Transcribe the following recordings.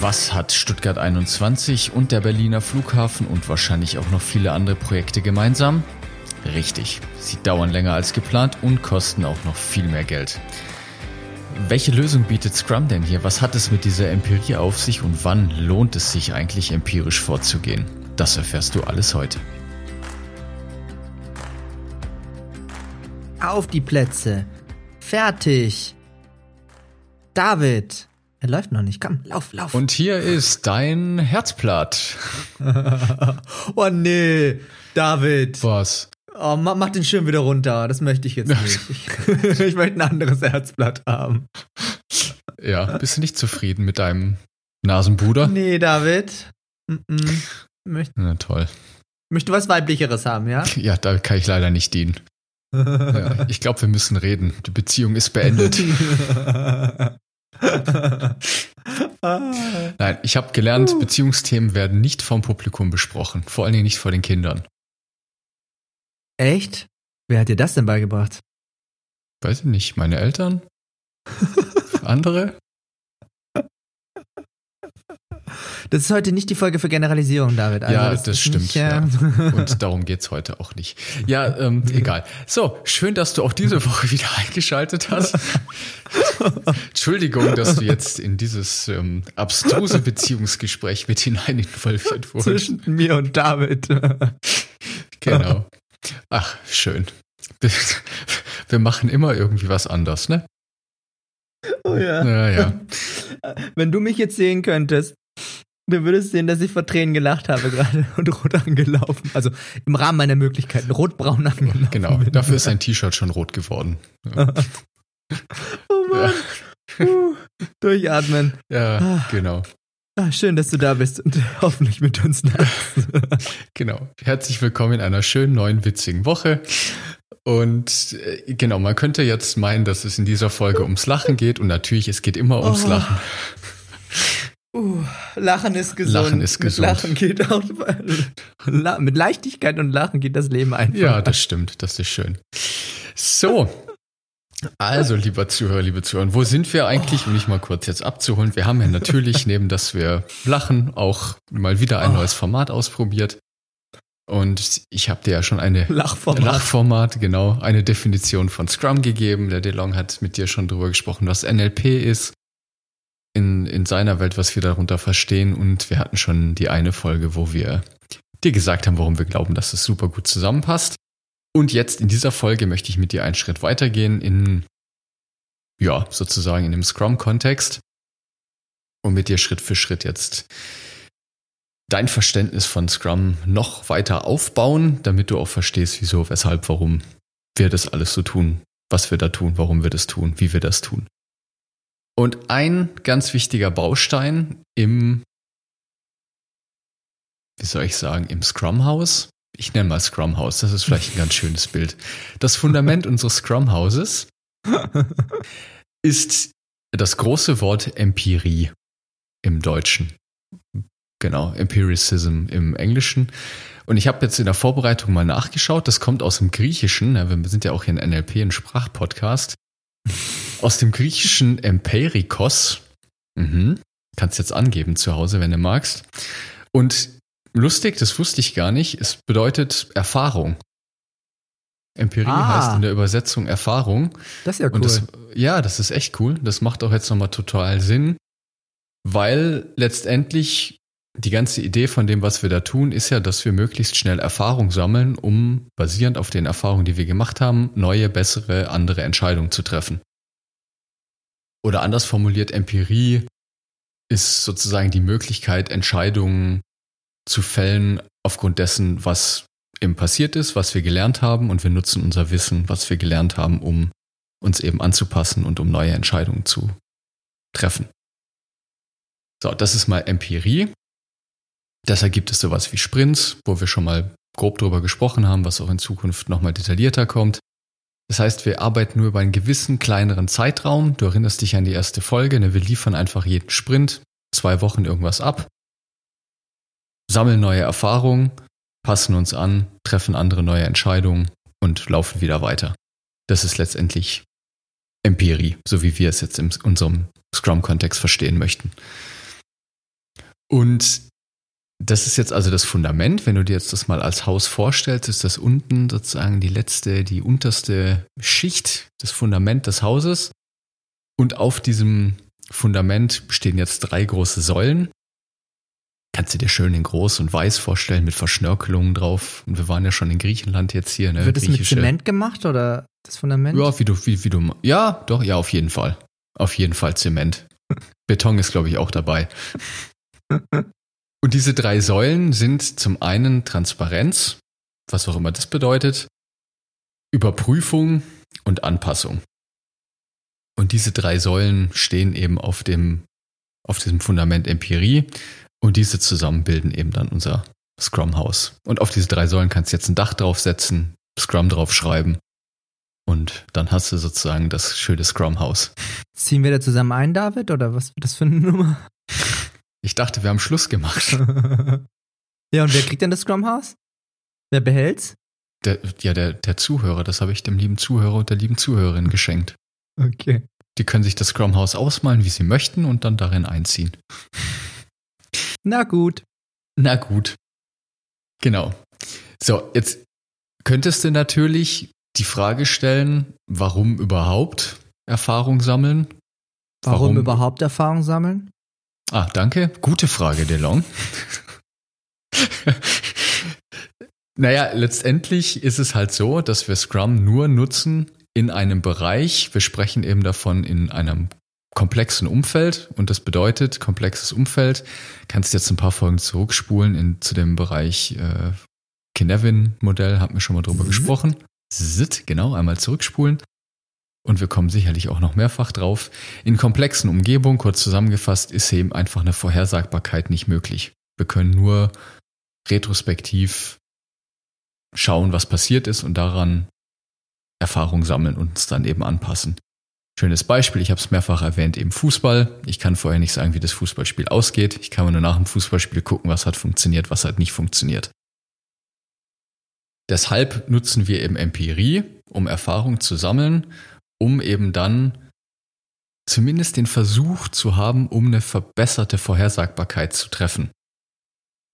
Was hat Stuttgart 21 und der Berliner Flughafen und wahrscheinlich auch noch viele andere Projekte gemeinsam? Richtig, sie dauern länger als geplant und kosten auch noch viel mehr Geld. Welche Lösung bietet Scrum denn hier? Was hat es mit dieser Empirie auf sich und wann lohnt es sich eigentlich empirisch vorzugehen? Das erfährst du alles heute. Auf die Plätze. Fertig. David. Er läuft noch nicht. Komm, lauf, lauf. Und hier ist dein Herzblatt. oh nee, David. Was? Oh, mach, den Schirm wieder runter. Das möchte ich jetzt nicht. Ich, ich möchte ein anderes Herzblatt haben. Ja, bist du nicht zufrieden mit deinem Nasenbruder? Nee, David. Mm -mm. Möcht, Na toll. möchte was Weiblicheres haben, ja? Ja, da kann ich leider nicht dienen. Ja, ich glaube, wir müssen reden. Die Beziehung ist beendet. Nein, ich habe gelernt, Beziehungsthemen werden nicht vom Publikum besprochen. Vor allen Dingen nicht vor den Kindern. Echt? Wer hat dir das denn beigebracht? Weiß ich nicht, meine Eltern? Andere? Das ist heute nicht die Folge für Generalisierung, David. Also ja, das, ist stimmt. Nicht, äh, ja. Und darum geht's heute auch nicht. Ja, ähm, egal. So, schön, dass du auch diese Woche wieder eingeschaltet hast. Entschuldigung, dass du jetzt in dieses ähm, abstruse Beziehungsgespräch mit hinein involviert wurdest. Zwischen mir und David. Genau. Ach, schön. Wir, wir machen immer irgendwie was anders, ne? Oh ja. Ja, ja. Wenn du mich jetzt sehen könntest, du würdest sehen, dass ich vor Tränen gelacht habe gerade und rot angelaufen. Also im Rahmen meiner Möglichkeiten, rotbraun angelaufen. Genau, bin. dafür ist ein T-Shirt schon rot geworden. Ja, Oh Mann. Puh. Durchatmen. ja genau. Ah, schön, dass du da bist und hoffentlich mit uns lachst. Genau. Herzlich willkommen in einer schönen neuen witzigen Woche. Und äh, genau, man könnte jetzt meinen, dass es in dieser Folge ums Lachen geht und natürlich, es geht immer ums Oh. Lachen. Uh, Lachen ist gesund. Lachen ist gesund. Mit Lachen geht auch mit Leichtigkeit und Lachen geht das Leben einfach. Ja, das stimmt, das ist schön. So. Also, lieber Zuhörer, liebe Zuhörer, wo sind wir eigentlich, um dich mal kurz jetzt abzuholen? Wir haben ja natürlich, neben dass wir lachen, auch mal wieder ein Oh. neues Format ausprobiert. Und ich habe dir ja schon eine Lachformat. Lachformat, genau, eine Definition von Scrum gegeben. Der DeLong hat mit dir schon drüber gesprochen, was NLP ist. In, in seiner Welt, was wir darunter verstehen. Und wir hatten schon die eine Folge, wo wir dir gesagt haben, warum wir glauben, dass es super gut zusammenpasst. Und jetzt in dieser Folge möchte ich mit dir einen Schritt weitergehen in, ja, sozusagen in dem Scrum-Kontext und mit dir Schritt für Schritt jetzt dein Verständnis von Scrum noch weiter aufbauen, damit du auch verstehst, wieso, weshalb, warum wir das alles so tun, was wir da tun, warum wir das tun, wie wir das tun. Und ein ganz wichtiger Baustein im, wie soll ich sagen, im Scrum-Haus, ich nenne mal Scrum-Haus, das ist vielleicht ein ganz schönes Bild. Das Fundament unseres Scrum-Hauses ist das große Wort Empirie im Deutschen. Genau, Empiricism im Englischen. Und ich habe jetzt in der Vorbereitung mal nachgeschaut, das kommt aus dem Griechischen, wir sind ja auch hier in NLP, ein Sprachpodcast, aus dem griechischen Empirikos. Mhm. Kannst jetzt angeben zu Hause, wenn du magst. Und lustig, das wusste ich gar nicht, es bedeutet Erfahrung. Empirie Ah. heißt in der Übersetzung Erfahrung. Das ist ja cool. Und das, ja, das ist echt cool. Das macht auch jetzt nochmal total Sinn, weil letztendlich die ganze Idee von dem, was wir da tun, ist ja, dass wir möglichst schnell Erfahrung sammeln, um basierend auf den Erfahrungen, die wir gemacht haben, neue, bessere, andere Entscheidungen zu treffen. Oder anders formuliert, Empirie ist sozusagen die Möglichkeit, Entscheidungen zu fällen aufgrund dessen, was eben passiert ist, was wir gelernt haben und wir nutzen unser Wissen, was wir gelernt haben, um uns eben anzupassen und um neue Entscheidungen zu treffen. So, das ist mal Empirie. Deshalb gibt es sowas wie Sprints, wo wir schon mal grob drüber gesprochen haben, was auch in Zukunft nochmal detaillierter kommt. Das heißt, wir arbeiten nur über einen gewissen kleineren Zeitraum. Du erinnerst dich an die erste Folge. Ne? Wir liefern einfach jeden Sprint, zwei Wochen irgendwas ab, sammeln neue Erfahrungen, passen uns an, treffen andere neue Entscheidungen und laufen wieder weiter. Das ist letztendlich Empirie, so wie wir es jetzt in unserem Scrum-Kontext verstehen möchten. Und das ist jetzt also das Fundament. Wenn du dir jetzt das mal als Haus vorstellst, ist das unten sozusagen die letzte, die unterste Schicht, das Fundament des Hauses. Und auf diesem Fundament stehen jetzt drei große Säulen. Kannst du dir schön in groß und weiß vorstellen mit Verschnörkelungen drauf. Und wir waren ja schon in Griechenland jetzt hier. Ne? Wird es mit Zement gemacht oder das Fundament? Ja, wie du, wie, wie du, ja, doch, ja, auf jeden Fall. Auf jeden Fall Zement. Beton ist, glaube ich, auch dabei. Und diese drei Säulen sind zum einen Transparenz, was auch immer das bedeutet, Überprüfung und Anpassung. Und diese drei Säulen stehen eben auf dem, auf diesem Fundament Empirie und diese zusammen bilden eben dann unser Scrum-Haus. Und auf diese drei Säulen kannst du jetzt ein Dach draufsetzen, Scrum draufschreiben und dann hast du sozusagen das schöne Scrum-Haus. Ziehen wir da zusammen ein, David, oder was wird das für eine Nummer? Ich dachte, wir haben Schluss gemacht. ja, und wer kriegt denn das Scrum-Haus? Wer behält's? Der, ja, der, der Zuhörer, das habe ich dem lieben Zuhörer und der lieben Zuhörerin geschenkt. Okay. Die können sich das Scrum-Haus ausmalen, wie sie möchten und dann darin einziehen. Na gut. Na gut. Genau. So, jetzt könntest du natürlich die Frage stellen, warum überhaupt Erfahrung sammeln? Warum, warum überhaupt Erfahrung sammeln? Ah, danke. Gute Frage, DeLong. naja, letztendlich ist es halt so, dass wir Scrum nur nutzen in einem Bereich. Wir sprechen eben davon in einem komplexen Umfeld und das bedeutet komplexes Umfeld. Kannst jetzt ein paar Folgen zurückspulen in, zu dem Bereich äh, Kinevin-Modell, haben wir schon mal drüber mhm. gesprochen. Sit, genau, einmal zurückspulen und wir kommen sicherlich auch noch mehrfach drauf. In komplexen Umgebungen, kurz zusammengefasst, ist eben einfach eine Vorhersagbarkeit nicht möglich. Wir können nur retrospektiv schauen, was passiert ist und daran Erfahrung sammeln und uns dann eben anpassen. Schönes Beispiel, ich habe es mehrfach erwähnt, eben Fußball. Ich kann vorher nicht sagen, wie das Fußballspiel ausgeht. Ich kann nur nach dem Fußballspiel gucken, was hat funktioniert, was hat nicht funktioniert. Deshalb nutzen wir eben Empirie, um Erfahrung zu sammeln um eben dann zumindest den Versuch zu haben, um eine verbesserte Vorhersagbarkeit zu treffen.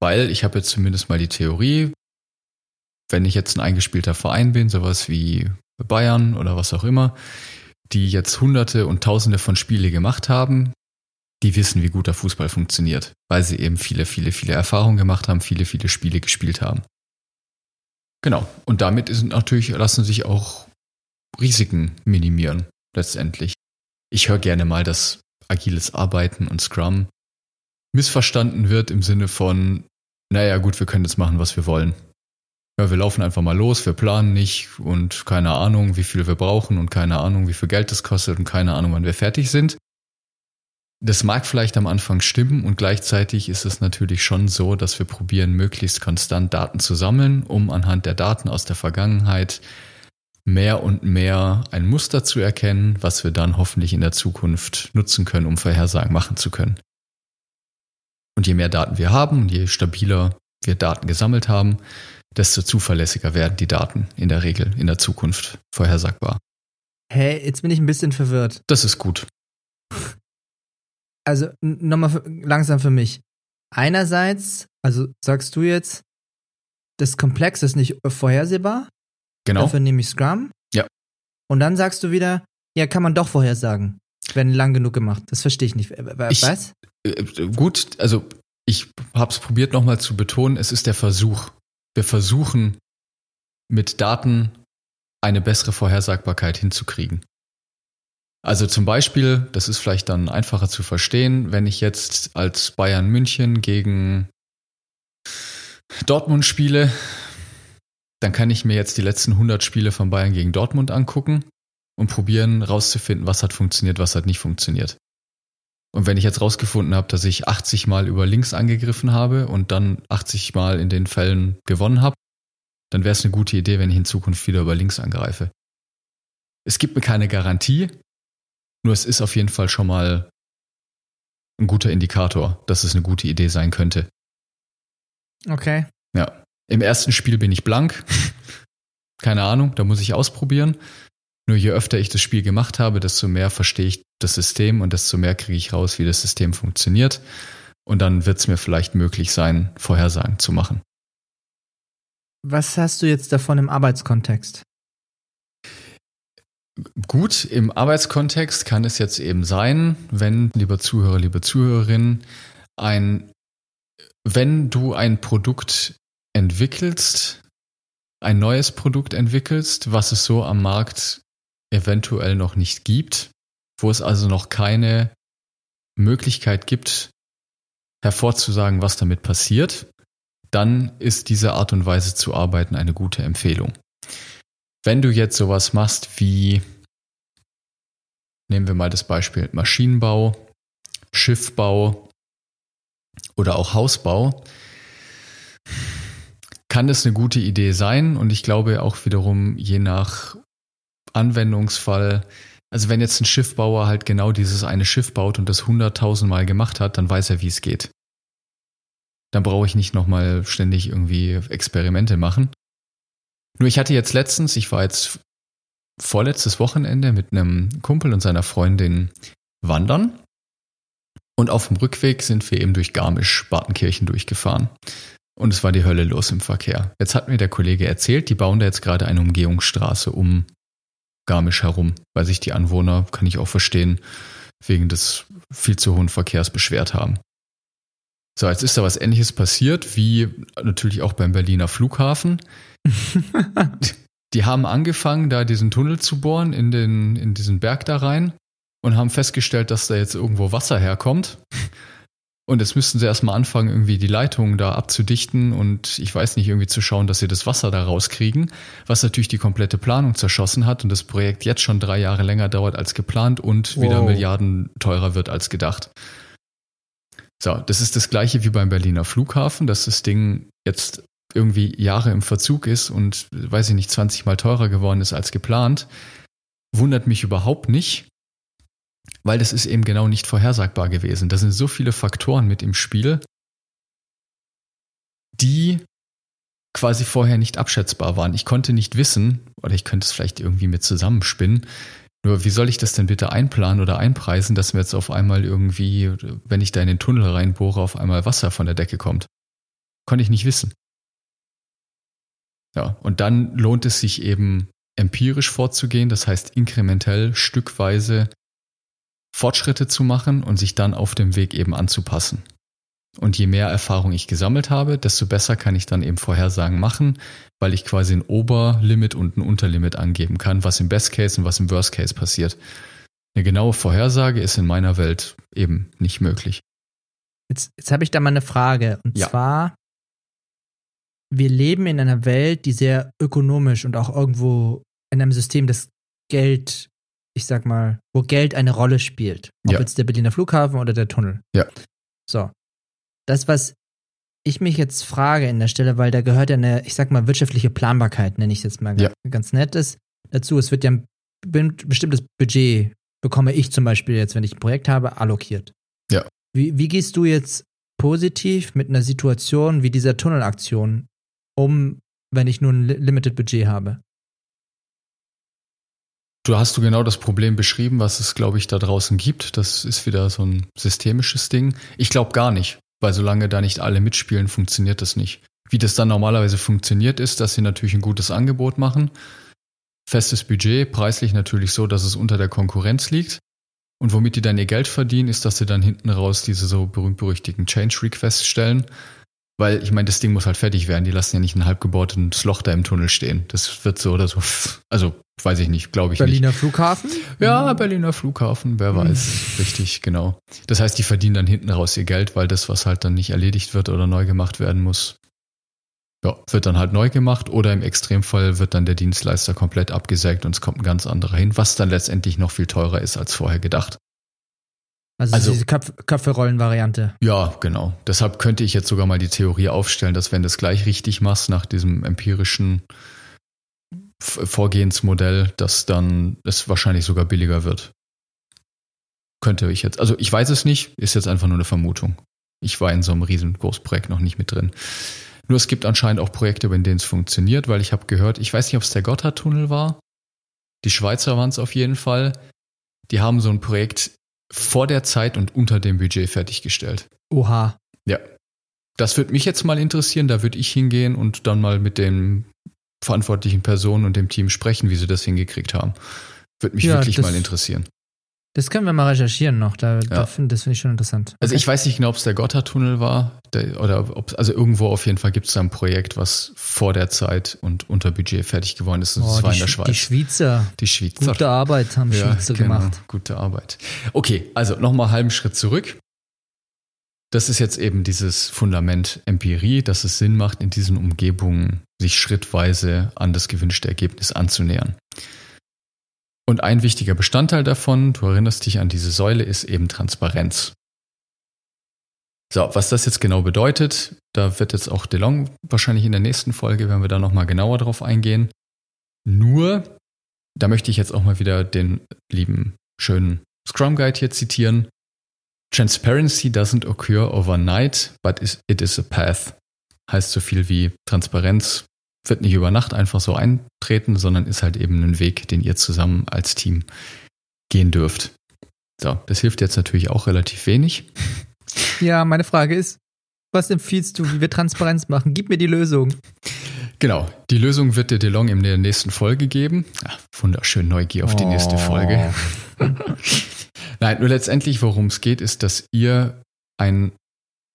Weil ich habe jetzt zumindest mal die Theorie, wenn ich jetzt ein eingespielter Verein bin, sowas wie Bayern oder was auch immer, die jetzt hunderte und tausende von Spiele gemacht haben, die wissen, wie guter Fußball funktioniert, weil sie eben viele, viele, viele Erfahrungen gemacht haben, viele, viele Spiele gespielt haben. Genau. Und damit sind natürlich, lassen sich auch Risiken minimieren, letztendlich. Ich höre gerne mal, dass agiles Arbeiten und Scrum missverstanden wird im Sinne von, naja gut, wir können jetzt machen, was wir wollen. Ja, wir laufen einfach mal los, wir planen nicht und keine Ahnung, wie viel wir brauchen und keine Ahnung, wie viel Geld das kostet und keine Ahnung, wann wir fertig sind. Das mag vielleicht am Anfang stimmen und gleichzeitig ist es natürlich schon so, dass wir probieren, möglichst konstant Daten zu sammeln, um anhand der Daten aus der Vergangenheit mehr und mehr ein Muster zu erkennen, was wir dann hoffentlich in der Zukunft nutzen können, um Vorhersagen machen zu können. Und je mehr Daten wir haben und je stabiler wir Daten gesammelt haben, desto zuverlässiger werden die Daten in der Regel in der Zukunft vorhersagbar. Hä, hey, jetzt bin ich ein bisschen verwirrt. Das ist gut. Also nochmal langsam für mich. Einerseits, also sagst du jetzt, das Komplex ist nicht vorhersehbar. Genau. Dafür nehme ich Scrum. Ja. Und dann sagst du wieder, ja, kann man doch vorhersagen, wenn lang genug gemacht. Das verstehe ich nicht. Ich, Was? Äh, gut, also ich habe es probiert nochmal zu betonen, es ist der Versuch. Wir versuchen mit Daten eine bessere Vorhersagbarkeit hinzukriegen. Also zum Beispiel, das ist vielleicht dann einfacher zu verstehen, wenn ich jetzt als Bayern München gegen Dortmund spiele, dann kann ich mir jetzt die letzten 100 Spiele von Bayern gegen Dortmund angucken und probieren rauszufinden, was hat funktioniert, was hat nicht funktioniert. Und wenn ich jetzt rausgefunden habe, dass ich 80 Mal über links angegriffen habe und dann 80 Mal in den Fällen gewonnen habe, dann wäre es eine gute Idee, wenn ich in Zukunft wieder über links angreife. Es gibt mir keine Garantie, nur es ist auf jeden Fall schon mal ein guter Indikator, dass es eine gute Idee sein könnte. Okay. Ja. Im ersten Spiel bin ich blank. Keine Ahnung, da muss ich ausprobieren. Nur je öfter ich das Spiel gemacht habe, desto mehr verstehe ich das System und desto mehr kriege ich raus, wie das System funktioniert. Und dann wird es mir vielleicht möglich sein, Vorhersagen zu machen. Was hast du jetzt davon im Arbeitskontext? Gut, im Arbeitskontext kann es jetzt eben sein, wenn, lieber Zuhörer, liebe Zuhörerin, ein, wenn du ein Produkt entwickelst, ein neues Produkt entwickelst, was es so am Markt eventuell noch nicht gibt, wo es also noch keine Möglichkeit gibt, hervorzusagen, was damit passiert, dann ist diese Art und Weise zu arbeiten eine gute Empfehlung. Wenn du jetzt sowas machst wie, nehmen wir mal das Beispiel Maschinenbau, Schiffbau oder auch Hausbau, kann das eine gute Idee sein und ich glaube auch wiederum je nach Anwendungsfall, also wenn jetzt ein Schiffbauer halt genau dieses eine Schiff baut und das hunderttausendmal gemacht hat, dann weiß er, wie es geht. Dann brauche ich nicht nochmal ständig irgendwie Experimente machen. Nur ich hatte jetzt letztens, ich war jetzt vorletztes Wochenende mit einem Kumpel und seiner Freundin wandern. Und auf dem Rückweg sind wir eben durch Garmisch-Bartenkirchen durchgefahren. Und es war die Hölle los im Verkehr. Jetzt hat mir der Kollege erzählt, die bauen da jetzt gerade eine Umgehungsstraße um Garmisch herum, weil sich die Anwohner, kann ich auch verstehen, wegen des viel zu hohen Verkehrs beschwert haben. So, jetzt ist da was ähnliches passiert, wie natürlich auch beim Berliner Flughafen. die haben angefangen, da diesen Tunnel zu bohren in, den, in diesen Berg da rein und haben festgestellt, dass da jetzt irgendwo Wasser herkommt. Und jetzt müssten sie erstmal anfangen, irgendwie die Leitungen da abzudichten und ich weiß nicht, irgendwie zu schauen, dass sie das Wasser da rauskriegen, was natürlich die komplette Planung zerschossen hat und das Projekt jetzt schon drei Jahre länger dauert als geplant und wow. wieder Milliarden teurer wird als gedacht. So, das ist das gleiche wie beim Berliner Flughafen, dass das Ding jetzt irgendwie Jahre im Verzug ist und, weiß ich nicht, 20 mal teurer geworden ist als geplant. Wundert mich überhaupt nicht, weil das ist eben genau nicht vorhersagbar gewesen. Da sind so viele Faktoren mit im Spiel, die quasi vorher nicht abschätzbar waren. Ich konnte nicht wissen, oder ich könnte es vielleicht irgendwie mit zusammenspinnen, nur wie soll ich das denn bitte einplanen oder einpreisen, dass mir jetzt auf einmal irgendwie, wenn ich da in den Tunnel reinbohre, auf einmal Wasser von der Decke kommt? Konnte ich nicht wissen. Ja, und dann lohnt es sich eben empirisch vorzugehen, das heißt inkrementell, stückweise Fortschritte zu machen und sich dann auf dem Weg eben anzupassen. Und je mehr Erfahrung ich gesammelt habe, desto besser kann ich dann eben Vorhersagen machen, weil ich quasi ein Oberlimit und ein Unterlimit angeben kann, was im Best Case und was im Worst Case passiert. Eine genaue Vorhersage ist in meiner Welt eben nicht möglich. Jetzt, jetzt habe ich da mal eine Frage. Und ja. zwar, wir leben in einer Welt, die sehr ökonomisch und auch irgendwo in einem System, das Geld ich sag mal, wo Geld eine Rolle spielt. Ob ja. jetzt der Berliner Flughafen oder der Tunnel. Ja. So. Das, was ich mich jetzt frage in der Stelle, weil da gehört ja eine, ich sag mal, wirtschaftliche Planbarkeit, nenne ich es jetzt mal ja. ganz nett ist, dazu. Es wird ja ein bestimmtes Budget, bekomme ich zum Beispiel jetzt, wenn ich ein Projekt habe, allokiert. Ja. Wie, wie gehst du jetzt positiv mit einer Situation wie dieser Tunnelaktion um, wenn ich nur ein Limited Budget habe? Du hast du genau das Problem beschrieben, was es, glaube ich, da draußen gibt. Das ist wieder so ein systemisches Ding. Ich glaube gar nicht, weil solange da nicht alle mitspielen, funktioniert das nicht. Wie das dann normalerweise funktioniert, ist, dass sie natürlich ein gutes Angebot machen. Festes Budget, preislich natürlich so, dass es unter der Konkurrenz liegt. Und womit die dann ihr Geld verdienen, ist, dass sie dann hinten raus diese so berühmt-berüchtigten Change Requests stellen. Weil ich meine, das Ding muss halt fertig werden. Die lassen ja nicht ein halb gebautes Loch da im Tunnel stehen. Das wird so oder so. Also weiß ich nicht, glaube ich Berliner nicht. Berliner Flughafen? Ja, Berliner Flughafen, wer weiß. Mhm. Richtig, genau. Das heißt, die verdienen dann hinten raus ihr Geld, weil das, was halt dann nicht erledigt wird oder neu gemacht werden muss, ja, wird dann halt neu gemacht oder im Extremfall wird dann der Dienstleister komplett abgesägt und es kommt ein ganz anderer hin, was dann letztendlich noch viel teurer ist als vorher gedacht. Also, also diese Köpf Köpfe-Rollen-Variante. Ja, genau. Deshalb könnte ich jetzt sogar mal die Theorie aufstellen, dass wenn du es gleich richtig machst nach diesem empirischen Vorgehensmodell, dass dann es wahrscheinlich sogar billiger wird. Könnte ich jetzt. Also ich weiß es nicht, ist jetzt einfach nur eine Vermutung. Ich war in so einem riesen Großprojekt noch nicht mit drin. Nur es gibt anscheinend auch Projekte, in denen es funktioniert, weil ich habe gehört, ich weiß nicht, ob es der Gotthardtunnel war. Die Schweizer waren es auf jeden Fall. Die haben so ein Projekt vor der Zeit und unter dem Budget fertiggestellt. Oha. Ja. Das würde mich jetzt mal interessieren. Da würde ich hingehen und dann mal mit den verantwortlichen Personen und dem Team sprechen, wie sie das hingekriegt haben. Würde mich ja, wirklich mal interessieren. Das können wir mal recherchieren noch. Da, ja. da find, das finde ich schon interessant. Okay. Also ich weiß nicht genau, ob es der Gotthardtunnel war der, oder ob also irgendwo auf jeden Fall gibt es da ein Projekt, was vor der Zeit und unter Budget fertig geworden ist. Und oh, das war in der Schweiz. Die Schweizer. Die Schweizer. Gute Arbeit haben ja, Schweizer genau, gemacht. Gute Arbeit. Okay, also nochmal halben Schritt zurück. Das ist jetzt eben dieses Fundament Empirie, dass es Sinn macht, in diesen Umgebungen sich schrittweise an das gewünschte Ergebnis anzunähern. Und ein wichtiger Bestandteil davon, du erinnerst dich an diese Säule, ist eben Transparenz. So, was das jetzt genau bedeutet, da wird jetzt auch DeLong wahrscheinlich in der nächsten Folge, werden wir da nochmal genauer drauf eingehen. Nur, da möchte ich jetzt auch mal wieder den lieben, schönen Scrum Guide hier zitieren. Transparency doesn't occur overnight, but it is a path. Heißt so viel wie Transparenz wird nicht über Nacht einfach so eintreten, sondern ist halt eben ein Weg, den ihr zusammen als Team gehen dürft. So, das hilft jetzt natürlich auch relativ wenig. Ja, meine Frage ist, was empfiehlst du, wie wir Transparenz machen? Gib mir die Lösung. Genau, die Lösung wird dir DeLong in der nächsten Folge geben. Ja, wunderschön Neugier auf die nächste Folge. Oh. Nein, nur letztendlich, worum es geht, ist, dass ihr ein,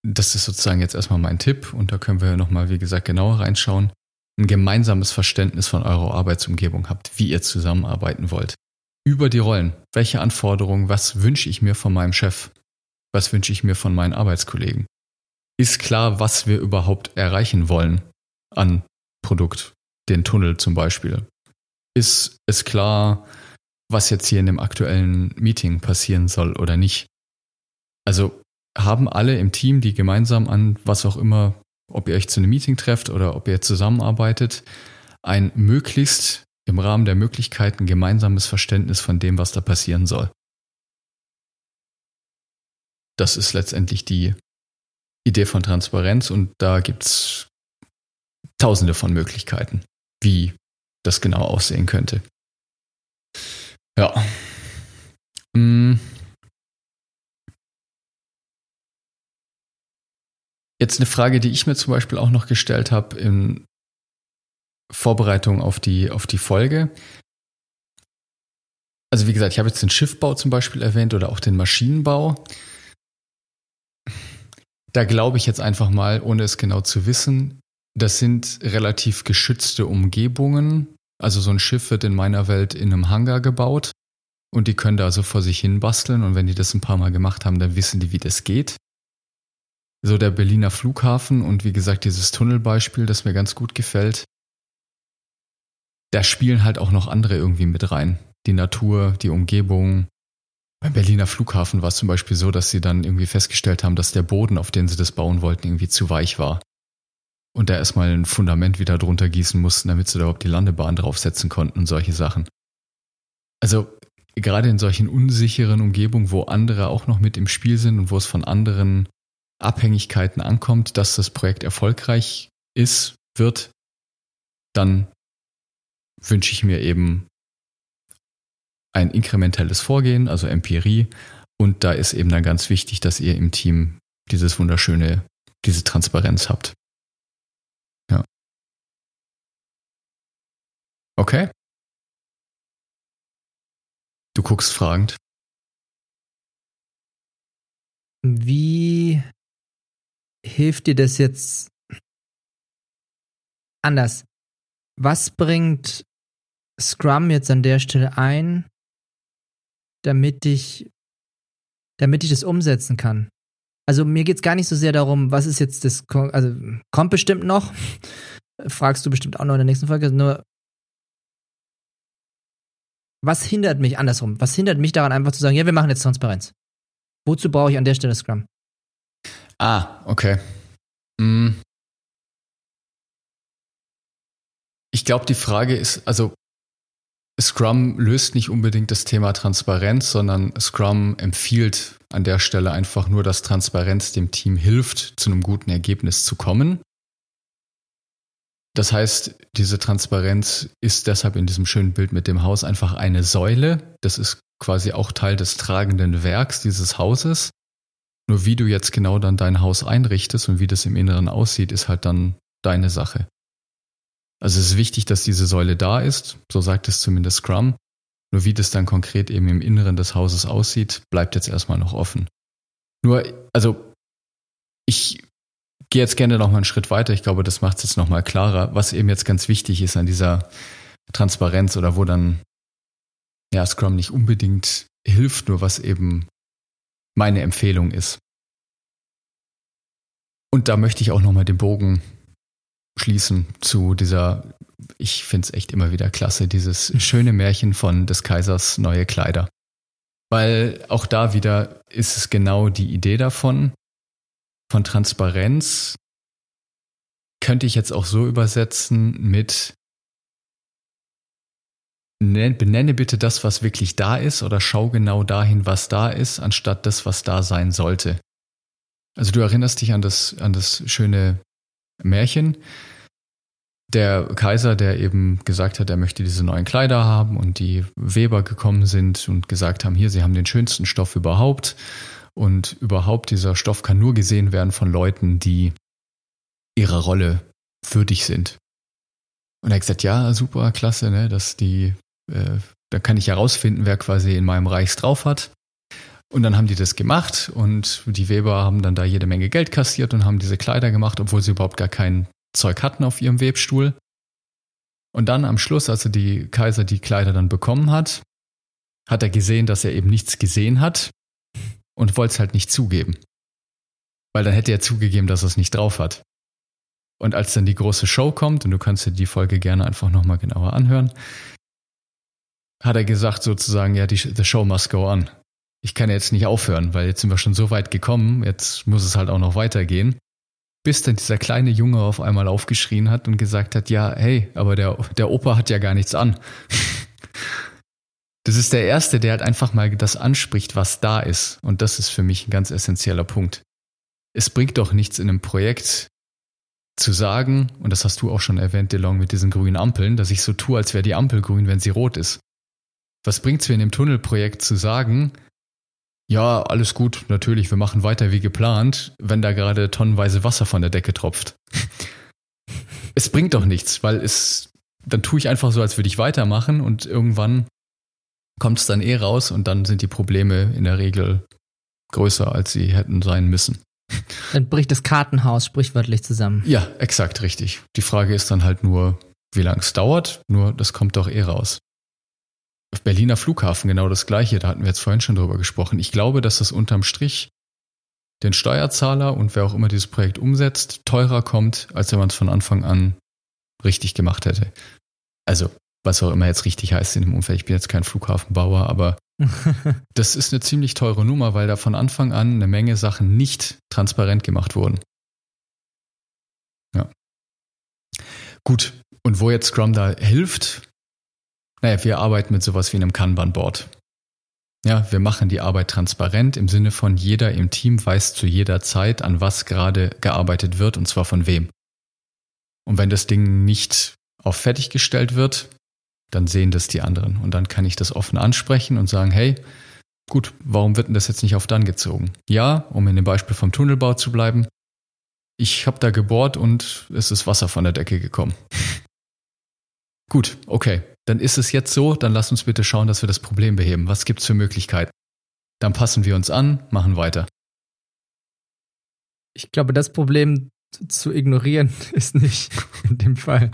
das ist sozusagen jetzt erstmal mein Tipp und da können wir nochmal, wie gesagt, genauer reinschauen, ein gemeinsames Verständnis von eurer Arbeitsumgebung habt, wie ihr zusammenarbeiten wollt. Über die Rollen. Welche Anforderungen, was wünsche ich mir von meinem Chef? Was wünsche ich mir von meinen Arbeitskollegen? Ist klar, was wir überhaupt erreichen wollen an Produkt, den Tunnel zum Beispiel? Ist es klar, was jetzt hier in dem aktuellen Meeting passieren soll oder nicht? Also haben alle im Team, die gemeinsam an was auch immer ob ihr euch zu einem Meeting trefft oder ob ihr zusammenarbeitet, ein möglichst im Rahmen der Möglichkeiten gemeinsames Verständnis von dem, was da passieren soll. Das ist letztendlich die Idee von Transparenz und da gibt es tausende von Möglichkeiten, wie das genau aussehen könnte. Ja. Hm. Jetzt eine Frage, die ich mir zum Beispiel auch noch gestellt habe in Vorbereitung auf die, auf die Folge. Also wie gesagt, ich habe jetzt den Schiffbau zum Beispiel erwähnt oder auch den Maschinenbau. Da glaube ich jetzt einfach mal, ohne es genau zu wissen, das sind relativ geschützte Umgebungen. Also so ein Schiff wird in meiner Welt in einem Hangar gebaut und die können da also vor sich hin basteln und wenn die das ein paar Mal gemacht haben, dann wissen die, wie das geht so der Berliner Flughafen und wie gesagt dieses Tunnelbeispiel, das mir ganz gut gefällt. Da spielen halt auch noch andere irgendwie mit rein. Die Natur, die Umgebung. Beim Berliner Flughafen war es zum Beispiel so, dass sie dann irgendwie festgestellt haben, dass der Boden, auf den sie das bauen wollten, irgendwie zu weich war. Und da erstmal ein Fundament wieder drunter gießen mussten, damit sie da überhaupt die Landebahn draufsetzen konnten und solche Sachen. Also gerade in solchen unsicheren Umgebungen, wo andere auch noch mit im Spiel sind und wo es von anderen Abhängigkeiten ankommt, dass das Projekt erfolgreich ist, wird, dann wünsche ich mir eben ein inkrementelles Vorgehen, also Empirie. Und da ist eben dann ganz wichtig, dass ihr im Team dieses wunderschöne, diese Transparenz habt. Ja. Okay. Du guckst fragend. Wie hilft dir das jetzt anders? Was bringt Scrum jetzt an der Stelle ein, damit ich, damit ich das umsetzen kann? Also mir geht es gar nicht so sehr darum, was ist jetzt das, also kommt bestimmt noch, fragst du bestimmt auch noch in der nächsten Folge, nur was hindert mich andersrum? Was hindert mich daran, einfach zu sagen, ja, wir machen jetzt Transparenz? Wozu brauche ich an der Stelle Scrum? Ah, okay. Hm. Ich glaube, die Frage ist, also Scrum löst nicht unbedingt das Thema Transparenz, sondern Scrum empfiehlt an der Stelle einfach nur, dass Transparenz dem Team hilft, zu einem guten Ergebnis zu kommen. Das heißt, diese Transparenz ist deshalb in diesem schönen Bild mit dem Haus einfach eine Säule. Das ist quasi auch Teil des tragenden Werks dieses Hauses. Nur wie du jetzt genau dann dein Haus einrichtest und wie das im Inneren aussieht, ist halt dann deine Sache. Also es ist wichtig, dass diese Säule da ist, so sagt es zumindest Scrum. Nur wie das dann konkret eben im Inneren des Hauses aussieht, bleibt jetzt erstmal noch offen. Nur, also ich gehe jetzt gerne noch mal einen Schritt weiter. Ich glaube, das macht es jetzt noch mal klarer, was eben jetzt ganz wichtig ist an dieser Transparenz oder wo dann ja Scrum nicht unbedingt hilft, nur was eben meine Empfehlung ist. Und da möchte ich auch noch mal den Bogen schließen zu dieser, ich finde es echt immer wieder klasse, dieses schöne Märchen von des Kaisers neue Kleider. Weil auch da wieder ist es genau die Idee davon, von Transparenz könnte ich jetzt auch so übersetzen mit benenne bitte das, was wirklich da ist oder schau genau dahin, was da ist, anstatt das, was da sein sollte. Also du erinnerst dich an das, an das schöne Märchen. Der Kaiser, der eben gesagt hat, er möchte diese neuen Kleider haben und die Weber gekommen sind und gesagt haben, hier, sie haben den schönsten Stoff überhaupt und überhaupt dieser Stoff kann nur gesehen werden von Leuten, die ihrer Rolle würdig sind. Und er hat gesagt, ja, super, klasse, ne, dass die, äh, da kann ich herausfinden, wer quasi in meinem Reichs drauf hat. Und dann haben die das gemacht und die Weber haben dann da jede Menge Geld kassiert und haben diese Kleider gemacht, obwohl sie überhaupt gar kein Zeug hatten auf ihrem Webstuhl. Und dann am Schluss, als er die Kaiser die Kleider dann bekommen hat, hat er gesehen, dass er eben nichts gesehen hat und wollte es halt nicht zugeben. Weil dann hätte er zugegeben, dass er es nicht drauf hat. Und als dann die große Show kommt, und du kannst dir die Folge gerne einfach nochmal genauer anhören, hat er gesagt sozusagen, ja, die, the show must go on ich kann jetzt nicht aufhören, weil jetzt sind wir schon so weit gekommen, jetzt muss es halt auch noch weitergehen. Bis dann dieser kleine Junge auf einmal aufgeschrien hat und gesagt hat, ja, hey, aber der, der Opa hat ja gar nichts an. Das ist der Erste, der halt einfach mal das anspricht, was da ist. Und das ist für mich ein ganz essentieller Punkt. Es bringt doch nichts in einem Projekt zu sagen, und das hast du auch schon erwähnt, DeLong, mit diesen grünen Ampeln, dass ich so tue, als wäre die Ampel grün, wenn sie rot ist. Was bringt es mir in dem Tunnelprojekt zu sagen, ja, alles gut, natürlich, wir machen weiter wie geplant, wenn da gerade tonnenweise Wasser von der Decke tropft. es bringt doch nichts, weil es, dann tue ich einfach so, als würde ich weitermachen und irgendwann kommt es dann eh raus und dann sind die Probleme in der Regel größer, als sie hätten sein müssen. Dann bricht das Kartenhaus sprichwörtlich zusammen. Ja, exakt richtig. Die Frage ist dann halt nur, wie lange es dauert, nur das kommt doch eh raus. Berliner Flughafen genau das gleiche, da hatten wir jetzt vorhin schon drüber gesprochen. Ich glaube, dass das unterm Strich den Steuerzahler und wer auch immer dieses Projekt umsetzt, teurer kommt, als wenn man es von Anfang an richtig gemacht hätte. Also, was auch immer jetzt richtig heißt in dem Umfeld. Ich bin jetzt kein Flughafenbauer, aber das ist eine ziemlich teure Nummer, weil da von Anfang an eine Menge Sachen nicht transparent gemacht wurden. Ja. Gut. Und wo jetzt Scrum da hilft, naja, wir arbeiten mit sowas wie einem Kanban-Board. Ja, wir machen die Arbeit transparent im Sinne von jeder im Team weiß zu jeder Zeit, an was gerade gearbeitet wird und zwar von wem. Und wenn das Ding nicht auf fertiggestellt wird, dann sehen das die anderen. Und dann kann ich das offen ansprechen und sagen, hey, gut, warum wird denn das jetzt nicht auf dann gezogen? Ja, um in dem Beispiel vom Tunnelbau zu bleiben, ich habe da gebohrt und es ist Wasser von der Decke gekommen. gut, okay, dann ist es jetzt so, dann lass uns bitte schauen, dass wir das Problem beheben. Was gibt es für Möglichkeiten? Dann passen wir uns an, machen weiter. Ich glaube, das Problem zu ignorieren ist nicht in dem Fall.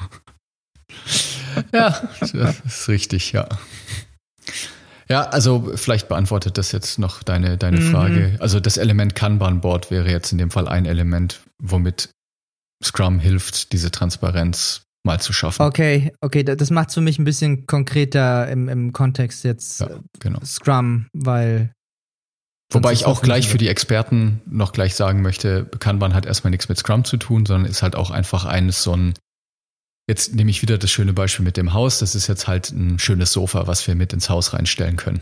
Ja, das ist richtig, ja. Ja, also vielleicht beantwortet das jetzt noch deine, deine mhm. Frage. Also das Element Kanban-Board wäre jetzt in dem Fall ein Element, womit Scrum hilft, diese Transparenz mal zu schaffen. Okay, okay, das macht es für mich ein bisschen konkreter im, im Kontext jetzt ja, genau. Scrum, weil Wobei ich auch gleich für die Experten noch gleich sagen möchte, Kanban hat erstmal nichts mit Scrum zu tun, sondern ist halt auch einfach eines so ein, jetzt nehme ich wieder das schöne Beispiel mit dem Haus, das ist jetzt halt ein schönes Sofa, was wir mit ins Haus reinstellen können.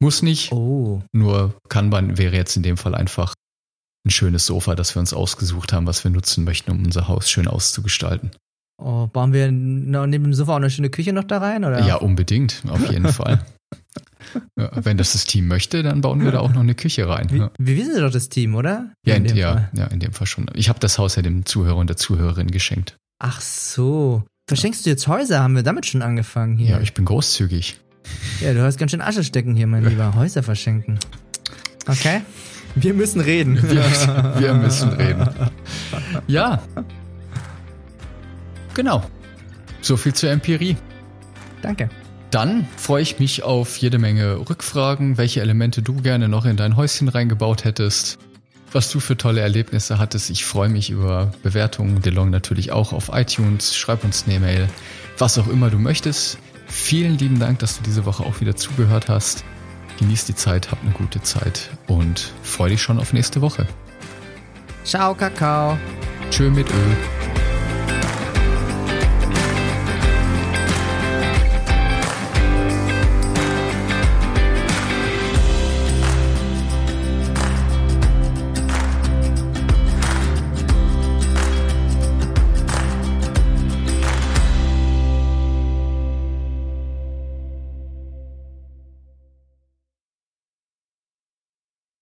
Muss nicht, Oh. nur Kanban wäre jetzt in dem Fall einfach ein schönes Sofa, das wir uns ausgesucht haben, was wir nutzen möchten, um unser Haus schön auszugestalten. Oh. Bauen wir neben dem Sofa auch eine schöne Küche noch da rein? Oder? Ja, unbedingt, auf jeden Fall. Ja, wenn das das Team möchte, dann bauen wir da auch noch eine Küche rein. Wie, Ja, wir wissen doch das Team, oder? ja, in, dem ja, Fall. ja, in dem Fall schon. Ich habe das Haus ja dem Zuhörer und der Zuhörerin geschenkt. Ach so. Verschenkst du jetzt Häuser? Haben wir damit schon angefangen hier? Ja, ich bin großzügig. Ja, du hast ganz schön Asche stecken hier, mein Lieber. Häuser verschenken. Okay. Wir müssen reden. Wir, wir müssen reden. Ja. Genau. So viel zur Empirie. Danke. Dann freue ich mich auf jede Menge Rückfragen, welche Elemente du gerne noch in dein Häuschen reingebaut hättest, was du für tolle Erlebnisse hattest. Ich freue mich über Bewertungen, DeLong natürlich auch auf iTunes. Schreib uns eine E-Mail, was auch immer du möchtest. Vielen lieben Dank, dass du diese Woche auch wieder zugehört hast. Genieß die Zeit, hab eine gute Zeit und freu dich schon auf nächste Woche. Ciao, Kakao. Tschö mit Öl.